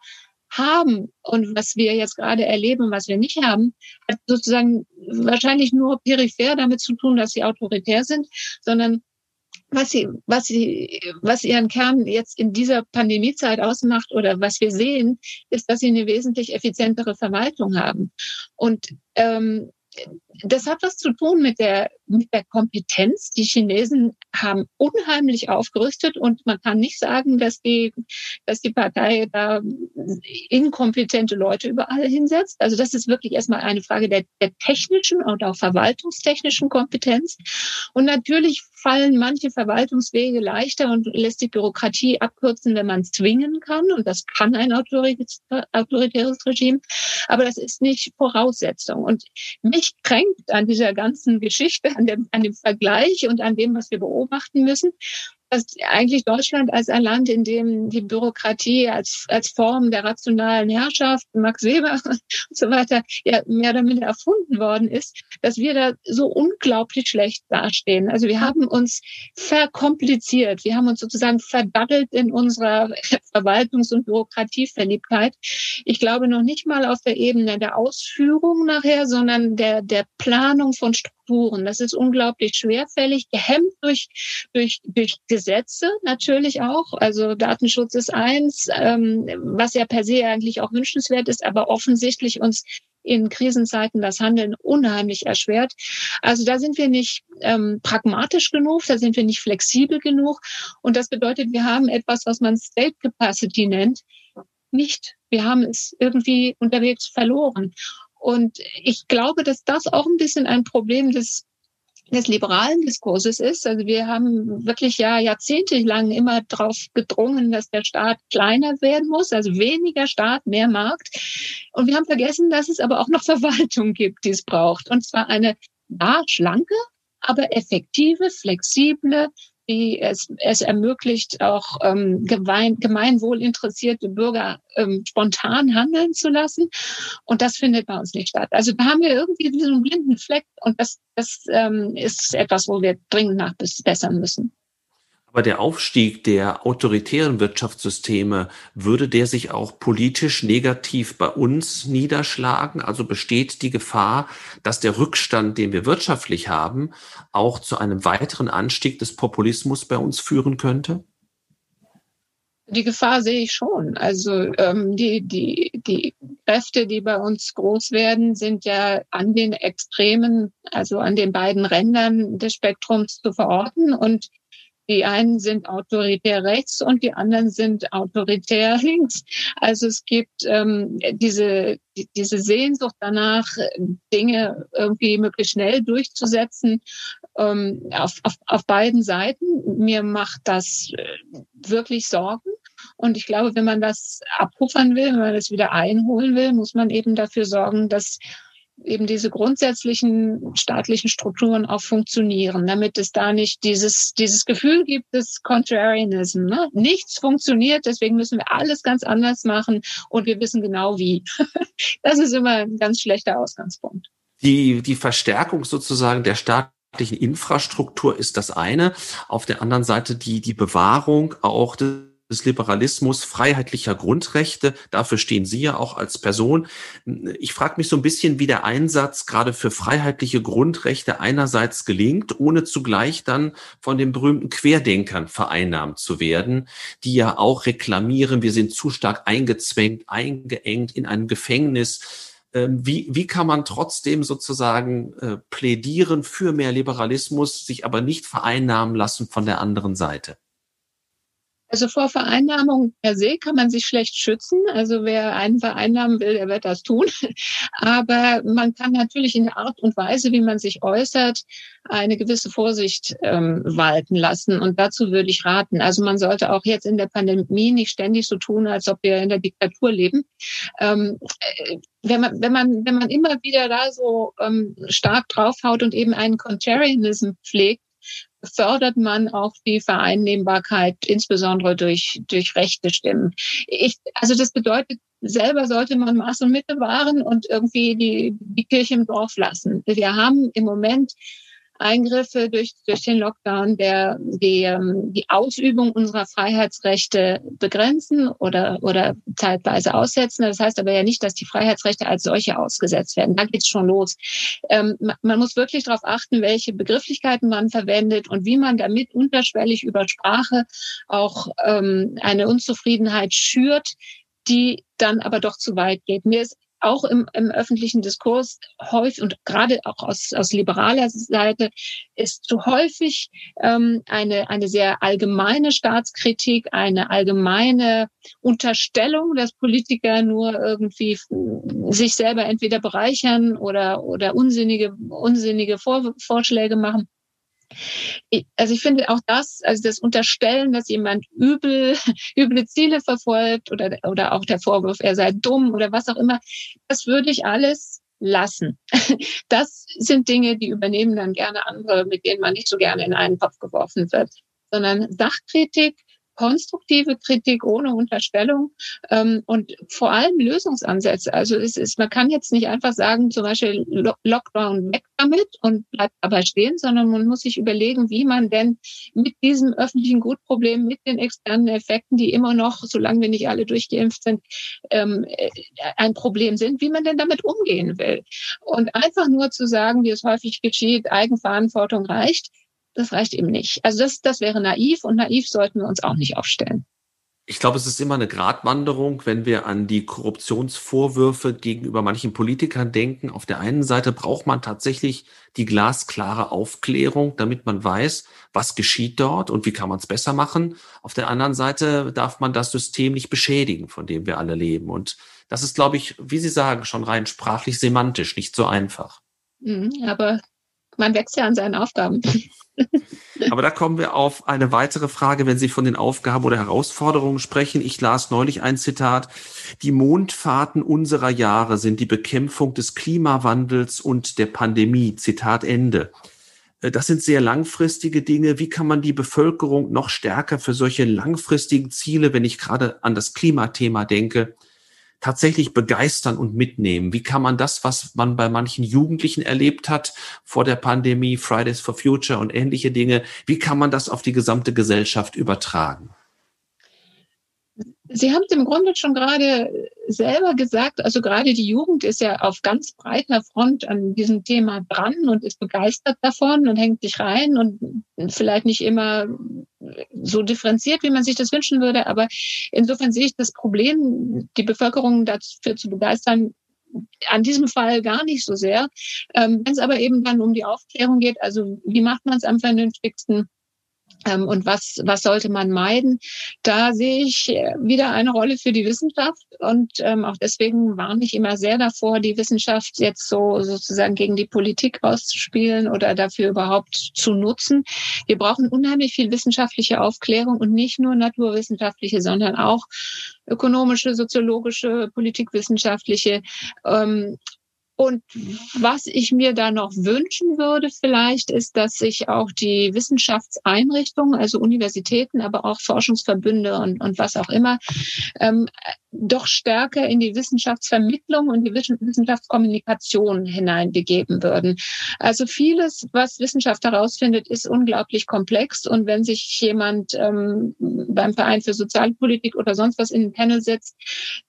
haben und was wir jetzt gerade erleben, was wir nicht haben, hat sozusagen wahrscheinlich nur peripher damit zu tun, dass sie autoritär sind, sondern was sie, was sie, was ihren Kern jetzt in dieser Pandemiezeit ausmacht oder was wir sehen, ist, dass sie eine wesentlich effizientere Verwaltung haben. Und ähm, das hat was zu tun mit der, mit der Kompetenz. Die Chinesen haben unheimlich aufgerüstet und man kann nicht sagen, dass die, dass die Partei da inkompetente Leute überall hinsetzt. Also das ist wirklich erstmal eine Frage der, der technischen und auch verwaltungstechnischen Kompetenz. Und natürlich fallen manche Verwaltungswege leichter und lässt die Bürokratie abkürzen, wenn man zwingen kann. Und das kann ein autoritäres Regime. Aber das ist nicht Voraussetzung. Und mich kränkt an dieser ganzen Geschichte, an dem, an dem Vergleich und an dem, was wir beobachten müssen, dass eigentlich Deutschland als ein Land, in dem die Bürokratie als, als Form der rationalen Herrschaft, Max Weber und so weiter, ja mehr oder minder erfunden worden ist, dass wir da so unglaublich schlecht dastehen. Also wir haben uns verkompliziert. Wir haben uns sozusagen verdaddelt in unserer Verwaltungs- und Bürokratieverliebtheit. Ich glaube noch nicht mal auf der Ebene der Ausführung nachher, sondern der, der Planung von Strukturen Strukturen. Das ist unglaublich schwerfällig, gehemmt durch, durch, durch Gesetze natürlich auch. Also Datenschutz ist eins, ähm, was ja per se eigentlich auch wünschenswert ist, aber offensichtlich uns in Krisenzeiten das Handeln unheimlich erschwert. Also da sind wir nicht ähm, pragmatisch genug, da sind wir nicht flexibel genug. Und das bedeutet, wir haben etwas, was man State Capacity nennt, nicht. Wir haben es irgendwie unterwegs verloren. Und ich glaube, dass das auch ein bisschen ein Problem des des liberalen Diskurses ist. Also wir haben wirklich ja jahrzehntelang immer darauf gedrungen, dass der Staat kleiner werden muss, also weniger Staat, mehr Markt. Und wir haben vergessen, dass es aber auch noch Verwaltung gibt, die es braucht. Und zwar eine ja, schlanke, aber effektive, flexible, die es, es ermöglicht, auch ähm, gemein, gemeinwohlinteressierte Bürger ähm, spontan handeln zu lassen. Und das findet bei uns nicht statt. Also da haben wir irgendwie diesen blinden Fleck und das, das ähm, ist etwas, wo wir dringend nachbessern müssen. Aber der Aufstieg der autoritären Wirtschaftssysteme, würde der sich auch politisch negativ bei uns niederschlagen? Also besteht die Gefahr, dass der Rückstand, den wir wirtschaftlich haben, auch zu einem weiteren Anstieg des Populismus bei uns führen könnte? Die Gefahr sehe ich schon. Also ähm, die, die, die Kräfte, die bei uns groß werden, sind ja an den Extremen, also an den beiden Rändern des Spektrums zu verorten. Und Die einen sind autoritär rechts und die anderen sind autoritär links. Also es gibt ähm, diese, die, diese Sehnsucht danach, Dinge irgendwie möglichst schnell durchzusetzen ähm, auf, auf, auf beiden Seiten. Mir macht das äh, wirklich Sorgen. Und ich glaube, wenn man das abpuffern will, wenn man das wieder einholen will, muss man eben dafür sorgen, dass eben diese grundsätzlichen staatlichen Strukturen auch funktionieren, damit es da nicht dieses, dieses Gefühl gibt des Contrarianism. Ne? Nichts funktioniert, deswegen müssen wir alles ganz anders machen und wir wissen genau wie. Das ist immer ein ganz schlechter Ausgangspunkt. Die, die Verstärkung sozusagen der staatlichen Infrastruktur ist das eine. Auf der anderen Seite die, die Bewahrung auch des des Liberalismus, freiheitlicher Grundrechte. Dafür stehen Sie ja auch als Person. Ich frage mich so ein bisschen, wie der Einsatz gerade für freiheitliche Grundrechte einerseits gelingt, ohne zugleich dann von den berühmten Querdenkern vereinnahmt zu werden, die ja auch reklamieren, wir sind zu stark eingezwängt, eingeengt in einem Gefängnis. Ähm, wie, wie kann man trotzdem sozusagen äh, plädieren für mehr Liberalismus, sich aber nicht vereinnahmen lassen von der anderen Seite? Also vor Vereinnahmung per se kann man sich schlecht schützen. Also wer einen vereinnahmen will, der wird das tun. Aber man kann natürlich in der Art und Weise, wie man sich äußert, eine gewisse Vorsicht ähm, walten lassen. Und dazu würde ich raten. Also man sollte auch jetzt in der Pandemie nicht ständig so tun, als ob wir in der Diktatur leben. Ähm, äh, wenn man, wenn man, wenn man immer wieder da so ähm, stark draufhaut und eben einen Contrarianism pflegt, fördert man auch die Vereinnehmbarkeit, insbesondere durch, durch rechte Stimmen. Ich, also das bedeutet, selber sollte man Maß und Mitte wahren und irgendwie die, die Kirche im Dorf lassen. Wir haben im Moment Eingriffe durch, durch den Lockdown, der die, ähm, die Ausübung unserer Freiheitsrechte begrenzen oder, oder zeitweise aussetzen. Das heißt aber ja nicht, dass die Freiheitsrechte als solche ausgesetzt werden. Da geht's schon los. Ähm, man muss wirklich darauf achten, welche Begrifflichkeiten man verwendet und wie man damit unterschwellig über Sprache auch ähm, eine Unzufriedenheit schürt, die dann aber doch zu weit geht. Mir ist auch im, im öffentlichen Diskurs häufig und gerade auch aus, aus liberaler Seite ist zu häufig ähm, eine, eine sehr allgemeine Staatskritik, eine allgemeine Unterstellung, dass Politiker nur irgendwie sich selber entweder bereichern oder, oder unsinnige, unsinnige Vor Vorschläge machen also ich finde auch das, also das Unterstellen, dass jemand übel, üble Ziele verfolgt oder, oder auch der Vorwurf, er sei dumm oder was auch immer, das würde ich alles lassen. Das sind Dinge, die übernehmen dann gerne andere, mit denen man nicht so gerne in einen Topf geworfen wird, sondern Sachkritik, konstruktive Kritik ohne Unterstellung ähm, und vor allem Lösungsansätze. Also es ist, man kann jetzt nicht einfach sagen, zum Beispiel Lockdown weg damit und bleibt dabei stehen, sondern man muss sich überlegen, wie man denn mit diesem öffentlichen Gutproblem, mit den externen Effekten, die immer noch, solange wir nicht alle durchgeimpft sind, ähm, äh, ein Problem sind, wie man denn damit umgehen will. Und einfach nur zu sagen, wie es häufig geschieht, Eigenverantwortung reicht, das reicht eben nicht. Also das, das wäre naiv und naiv sollten wir uns auch nicht aufstellen. Ich glaube, es ist immer eine Gratwanderung, wenn wir an die Korruptionsvorwürfe gegenüber manchen Politikern denken. Auf der einen Seite braucht man tatsächlich die glasklare Aufklärung, damit man weiß, was geschieht dort und wie kann man es besser machen. Auf der anderen Seite darf man das System nicht beschädigen, von dem wir alle leben. Und das ist, glaube ich, wie Sie sagen, schon rein sprachlich semantisch nicht so einfach. Mhm, aber man wächst ja an seinen Aufgaben. Aber da kommen wir auf eine weitere Frage, wenn Sie von den Aufgaben oder Herausforderungen sprechen. Ich las neulich ein Zitat. Die Mondfahrten unserer Jahre sind die Bekämpfung des Klimawandels und der Pandemie. Zitat Ende. Äh, das sind sehr langfristige Dinge. Wie kann man die Bevölkerung noch stärker für solche langfristigen Ziele, wenn ich gerade an das Klimathema denke, tatsächlich begeistern und mitnehmen? Wie kann man das, was man bei manchen Jugendlichen erlebt hat vor der Pandemie, Fridays for Future und ähnliche Dinge, wie kann man das auf die gesamte Gesellschaft übertragen? Sie haben es im Grunde schon gerade selber gesagt, also gerade die Jugend ist ja auf ganz breiter Front an diesem Thema dran und ist begeistert davon und hängt sich rein und vielleicht nicht immer so differenziert, wie man sich das wünschen würde. Aber insofern sehe ich das Problem, die Bevölkerung dafür zu begeistern, an diesem Fall gar nicht so sehr. Ähm, Wenn es aber eben dann um die Aufklärung geht, also wie macht man es am vernünftigsten? Ähm, und was, was sollte man meiden? Da sehe ich äh, wieder eine Rolle für die Wissenschaft. Und ähm, auch deswegen warne ich immer sehr davor, die Wissenschaft jetzt so sozusagen gegen die Politik auszuspielen oder dafür überhaupt zu nutzen. Wir brauchen unheimlich viel wissenschaftliche Aufklärung und nicht nur naturwissenschaftliche, sondern auch ökonomische, soziologische, politikwissenschaftliche. Ähm, und was ich mir da noch wünschen würde vielleicht, ist, dass sich auch die Wissenschaftseinrichtungen, also Universitäten, aber auch Forschungsverbünde und, und was auch immer, ähm, doch stärker in die Wissenschaftsvermittlung und die Wissenschaftskommunikation hineinbegeben würden. Also vieles, was Wissenschaft herausfindet, ist unglaublich komplex. Und wenn sich jemand ähm, beim Verein für Sozialpolitik oder sonst was in den Panel setzt,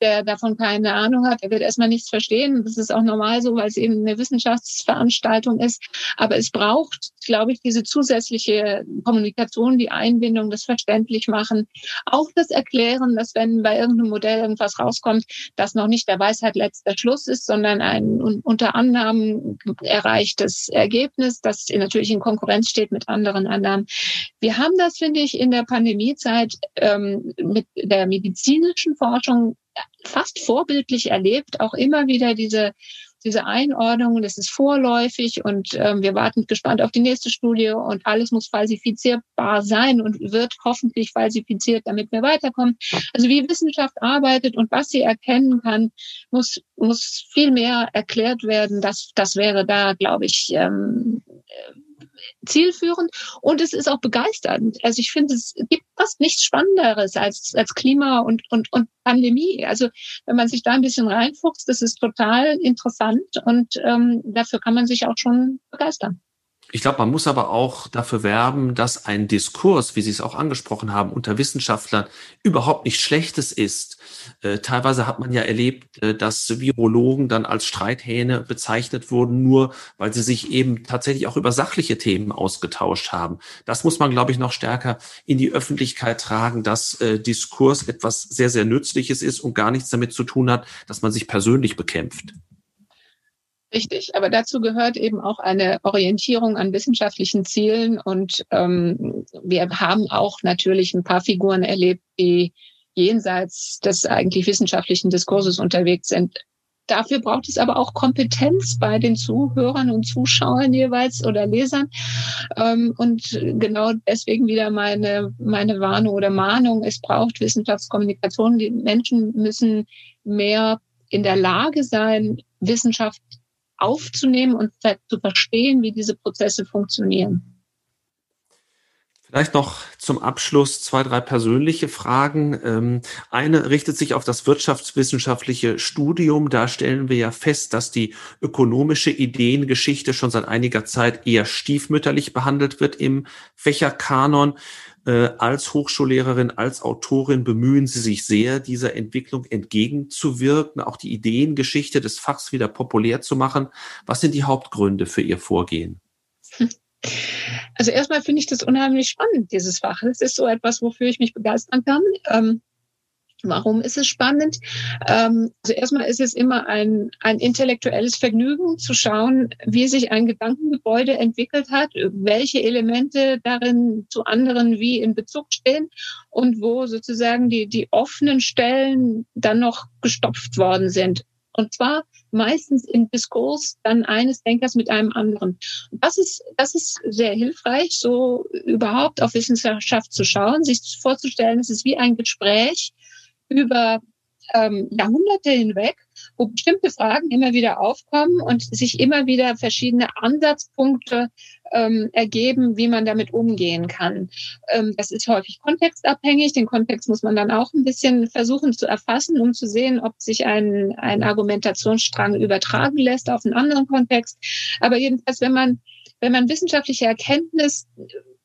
der davon keine Ahnung hat, der wird erstmal nichts verstehen. Das ist auch normal so, weil es eben eine Wissenschaftsveranstaltung ist. Aber es braucht, glaube ich, diese zusätzliche Kommunikation, die Einbindung, das verständlich machen, auch das Erklären, dass wenn bei irgendeinem Modell irgendwas rauskommt, das noch nicht der Weisheit letzter Schluss ist, sondern ein unter Annahmen erreichtes Ergebnis, das natürlich in Konkurrenz steht mit anderen Annahmen. Wir haben das, finde ich, in der Pandemiezeit ähm, mit der medizinischen Forschung fast vorbildlich erlebt, auch immer wieder diese diese Einordnung, das ist vorläufig und ähm, wir warten gespannt auf die nächste Studie und alles muss falsifizierbar sein und wird hoffentlich falsifiziert, damit wir weiterkommen. Also wie Wissenschaft arbeitet und was sie erkennen kann, muss, muss viel mehr erklärt werden. Das, das wäre da, glaube ich, ähm, zielführend und es ist auch begeisternd. Also ich finde, es gibt fast nichts Spannenderes als, als Klima und, und, und Pandemie. Also wenn man sich da ein bisschen reinfuchst, das ist total interessant und ähm, dafür kann man sich auch schon begeistern. Ich glaube, man muss aber auch dafür werben, dass ein Diskurs, wie Sie es auch angesprochen haben, unter Wissenschaftlern überhaupt nicht Schlechtes ist. Äh, teilweise hat man ja erlebt, äh, dass Virologen dann als Streithähne bezeichnet wurden, nur weil sie sich eben tatsächlich auch über sachliche Themen ausgetauscht haben. Das muss man, glaube ich, noch stärker in die Öffentlichkeit tragen, dass äh, Diskurs etwas sehr, sehr Nützliches ist und gar nichts damit zu tun hat, dass man sich persönlich bekämpft. Richtig, aber dazu gehört eben auch eine Orientierung an wissenschaftlichen Zielen und ähm, wir haben auch natürlich ein paar Figuren erlebt, die jenseits des eigentlich wissenschaftlichen Diskurses unterwegs sind. Dafür braucht es aber auch Kompetenz bei den Zuhörern und Zuschauern jeweils oder Lesern. Ähm, und genau deswegen wieder meine, meine Warnung oder Mahnung. Es braucht Wissenschaftskommunikation. Die Menschen müssen mehr in der Lage sein, Wissenschaft aufzunehmen und zu verstehen, wie diese Prozesse funktionieren. Vielleicht noch zum Abschluss zwei, drei persönliche Fragen. Ähm, eine richtet sich auf das wirtschaftswissenschaftliche Studium. Da stellen wir ja fest, dass die ökonomische Ideengeschichte schon seit einiger Zeit eher stiefmütterlich behandelt wird im Fächerkanon. Äh, als Hochschullehrerin, als Autorin bemühen Sie sich sehr, dieser Entwicklung entgegenzuwirken, auch die Ideengeschichte des Fachs wieder populär zu machen. Was sind die Hauptgründe für Ihr Vorgehen? Also erstmal finde ich das unheimlich spannend, dieses Fach. Es ist so etwas, wofür ich mich begeistern kann. Warum ist es spannend? Ähm, also erstmal ist es immer ein, ein intellektuelles Vergnügen zu schauen, wie sich ein Gedankengebäude entwickelt hat, welche Elemente darin zu anderen wie in Bezug stehen und wo sozusagen die, die offenen Stellen dann noch gestopft worden sind. Und zwar meistens im Diskurs dann eines Denkers mit einem anderen. Das ist, das ist sehr hilfreich, so überhaupt auf Wissenschaft zu schauen, sich vorzustellen, es ist wie ein Gespräch über ähm, Jahrhunderte hinweg, wo bestimmte Fragen immer wieder aufkommen und sich immer wieder verschiedene Ansatzpunkte ähm, ergeben, wie man damit umgehen kann. Ähm, das ist häufig kontextabhängig. Den Kontext muss man dann auch ein bisschen versuchen zu erfassen, um zu sehen, ob sich ein, ein Argumentationsstrang übertragen lässt auf einen anderen Kontext. Aber jedenfalls, wenn man wenn man wissenschaftliche Erkenntnis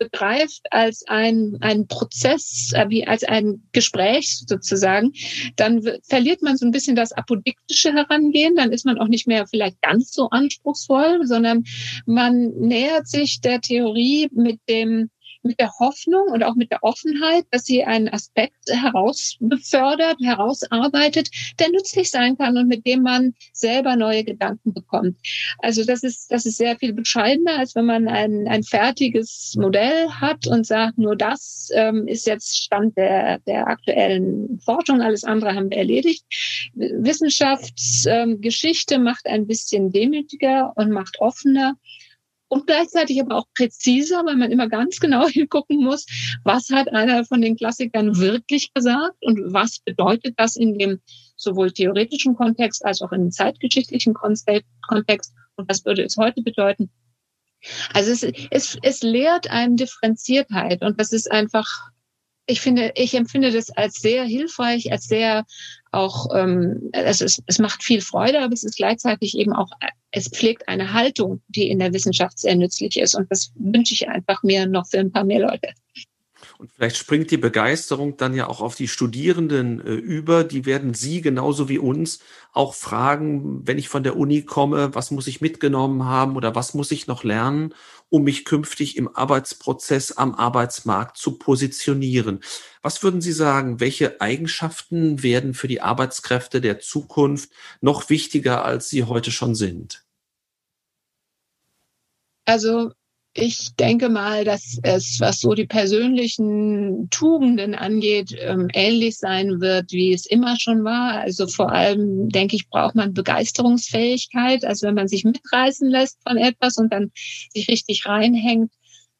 begreift als ein, ein Prozess, äh, wie als ein Gespräch sozusagen, dann verliert man so ein bisschen das apodiktische Herangehen, dann ist man auch nicht mehr vielleicht ganz so anspruchsvoll, sondern man nähert sich der Theorie mit dem mit der Hoffnung und auch mit der Offenheit, dass sie einen Aspekt herausbefördert, herausarbeitet, der nützlich sein kann und mit dem man selber neue Gedanken bekommt. Also das ist, das ist sehr viel bescheidener, als wenn man ein, ein fertiges Modell hat und sagt, nur das ähm, ist jetzt Stand der, der aktuellen Forschung, alles andere haben wir erledigt. Wissenschaftsgeschichte ähm, macht ein bisschen demütiger und macht offener und gleichzeitig aber auch präziser, weil man immer ganz genau hingucken muss, was hat einer von den Klassikern wirklich gesagt und was bedeutet das in dem sowohl theoretischen Kontext als auch in zeitgeschichtlichen Kontext und was würde es heute bedeuten. Also es, es, es lehrt einem Differenziertheit und das ist einfach ich finde, ich empfinde das als sehr hilfreich, als sehr auch, ähm, es, ist, es macht viel Freude, aber es ist gleichzeitig eben auch, es pflegt eine Haltung, die in der Wissenschaft sehr nützlich ist. Und das wünsche ich einfach mir noch für ein paar mehr Leute. Und vielleicht springt die Begeisterung dann ja auch auf die Studierenden äh, über. Die werden Sie genauso wie uns auch fragen, wenn ich von der Uni komme, was muss ich mitgenommen haben oder was muss ich noch lernen, um mich künftig im Arbeitsprozess am Arbeitsmarkt zu positionieren. Was würden Sie sagen, welche Eigenschaften werden für die Arbeitskräfte der Zukunft noch wichtiger, als sie heute schon sind? Also ich denke mal, dass es, was so die persönlichen Tugenden angeht, ähm, ähnlich sein wird, wie es immer schon war. Also vor allem, denke ich, braucht man Begeisterungsfähigkeit. Also wenn man sich mitreißen lässt von etwas und dann sich richtig reinhängt,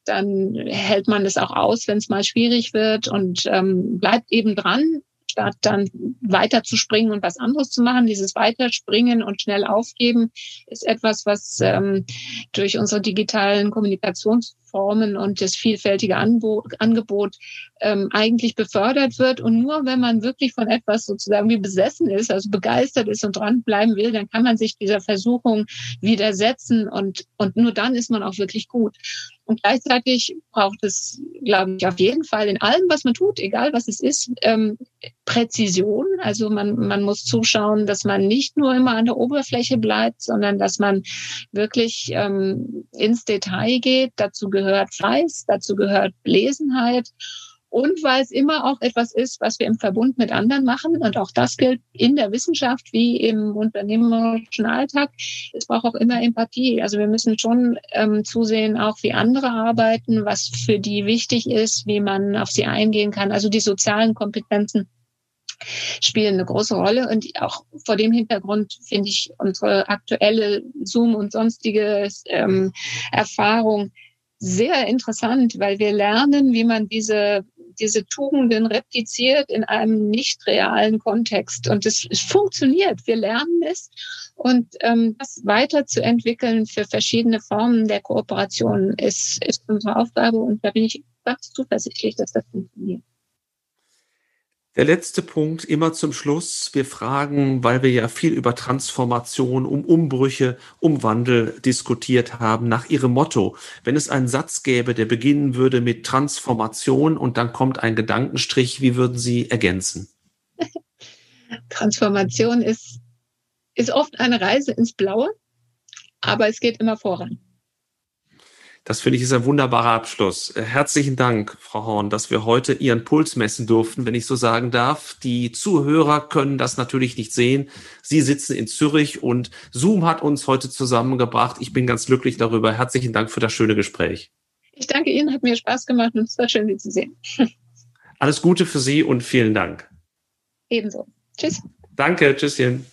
dann hält man es auch aus, wenn es mal schwierig wird und ähm, bleibt eben dran statt dann weiter zu springen und was anderes zu machen. Dieses Weiterspringen und schnell aufgeben ist etwas, was ähm, durch unsere digitalen Kommunikationsformen und das vielfältige Angebot, Angebot ähm, eigentlich befördert wird. Und nur wenn man wirklich von etwas sozusagen wie besessen ist, also begeistert ist und dranbleiben will, dann kann man sich dieser Versuchung widersetzen und, und nur dann ist man auch wirklich gut. Und gleichzeitig braucht es, glaube ich, auf jeden Fall in allem, was man tut, egal was es ist, ähm, Präzision. Also man, man muss zuschauen, dass man nicht nur immer an der Oberfläche bleibt, sondern dass man wirklich ähm, ins Detail geht. Dazu gehört Fleiß, dazu gehört Lesenheit und weil es immer auch etwas ist, was wir im Verbund mit anderen machen. Und auch das gilt in der Wissenschaft wie im unternehmerischen Alltag. Es braucht auch immer Empathie. Also wir müssen schon ähm, zusehen, auch wie andere arbeiten, was für die wichtig ist, wie man auf sie eingehen kann. Also die sozialen Kompetenzen spielen eine große Rolle. Und auch vor dem Hintergrund finde ich unsere aktuelle Zoom und sonstige ähm, Erfahrung sehr interessant, weil wir lernen, wie man diese diese Tugenden repliziert in einem nicht realen Kontext. Und es, es funktioniert. Wir lernen es. Und ähm, das weiterzuentwickeln für verschiedene Formen der Kooperation ist, ist unsere Aufgabe. Und da bin ich ganz zuversichtlich, dass das funktioniert. Der letzte Punkt immer zum Schluss. Wir fragen, weil wir ja viel über Transformation, um Umbrüche, um Wandel diskutiert haben, nach Ihrem Motto. Wenn es einen Satz gäbe, der beginnen würde mit Transformation und dann kommt ein Gedankenstrich, wie würden Sie ergänzen? Transformation ist, ist oft eine Reise ins Blaue, aber es geht immer voran. Das finde ich ist ein wunderbarer Abschluss. Äh, herzlichen Dank, Frau Horn, dass wir heute Ihren Puls messen durften, wenn ich so sagen darf. Die Zuhörer können das natürlich nicht sehen. Sie sitzen in Zürich und Zoom hat uns heute zusammengebracht. Ich bin ganz glücklich darüber. Herzlichen Dank für das schöne Gespräch. Ich danke Ihnen, hat mir Spaß gemacht und es war schön, Sie zu sehen. Alles Gute für Sie und vielen Dank. Ebenso. Tschüss. Danke, tschüsschen.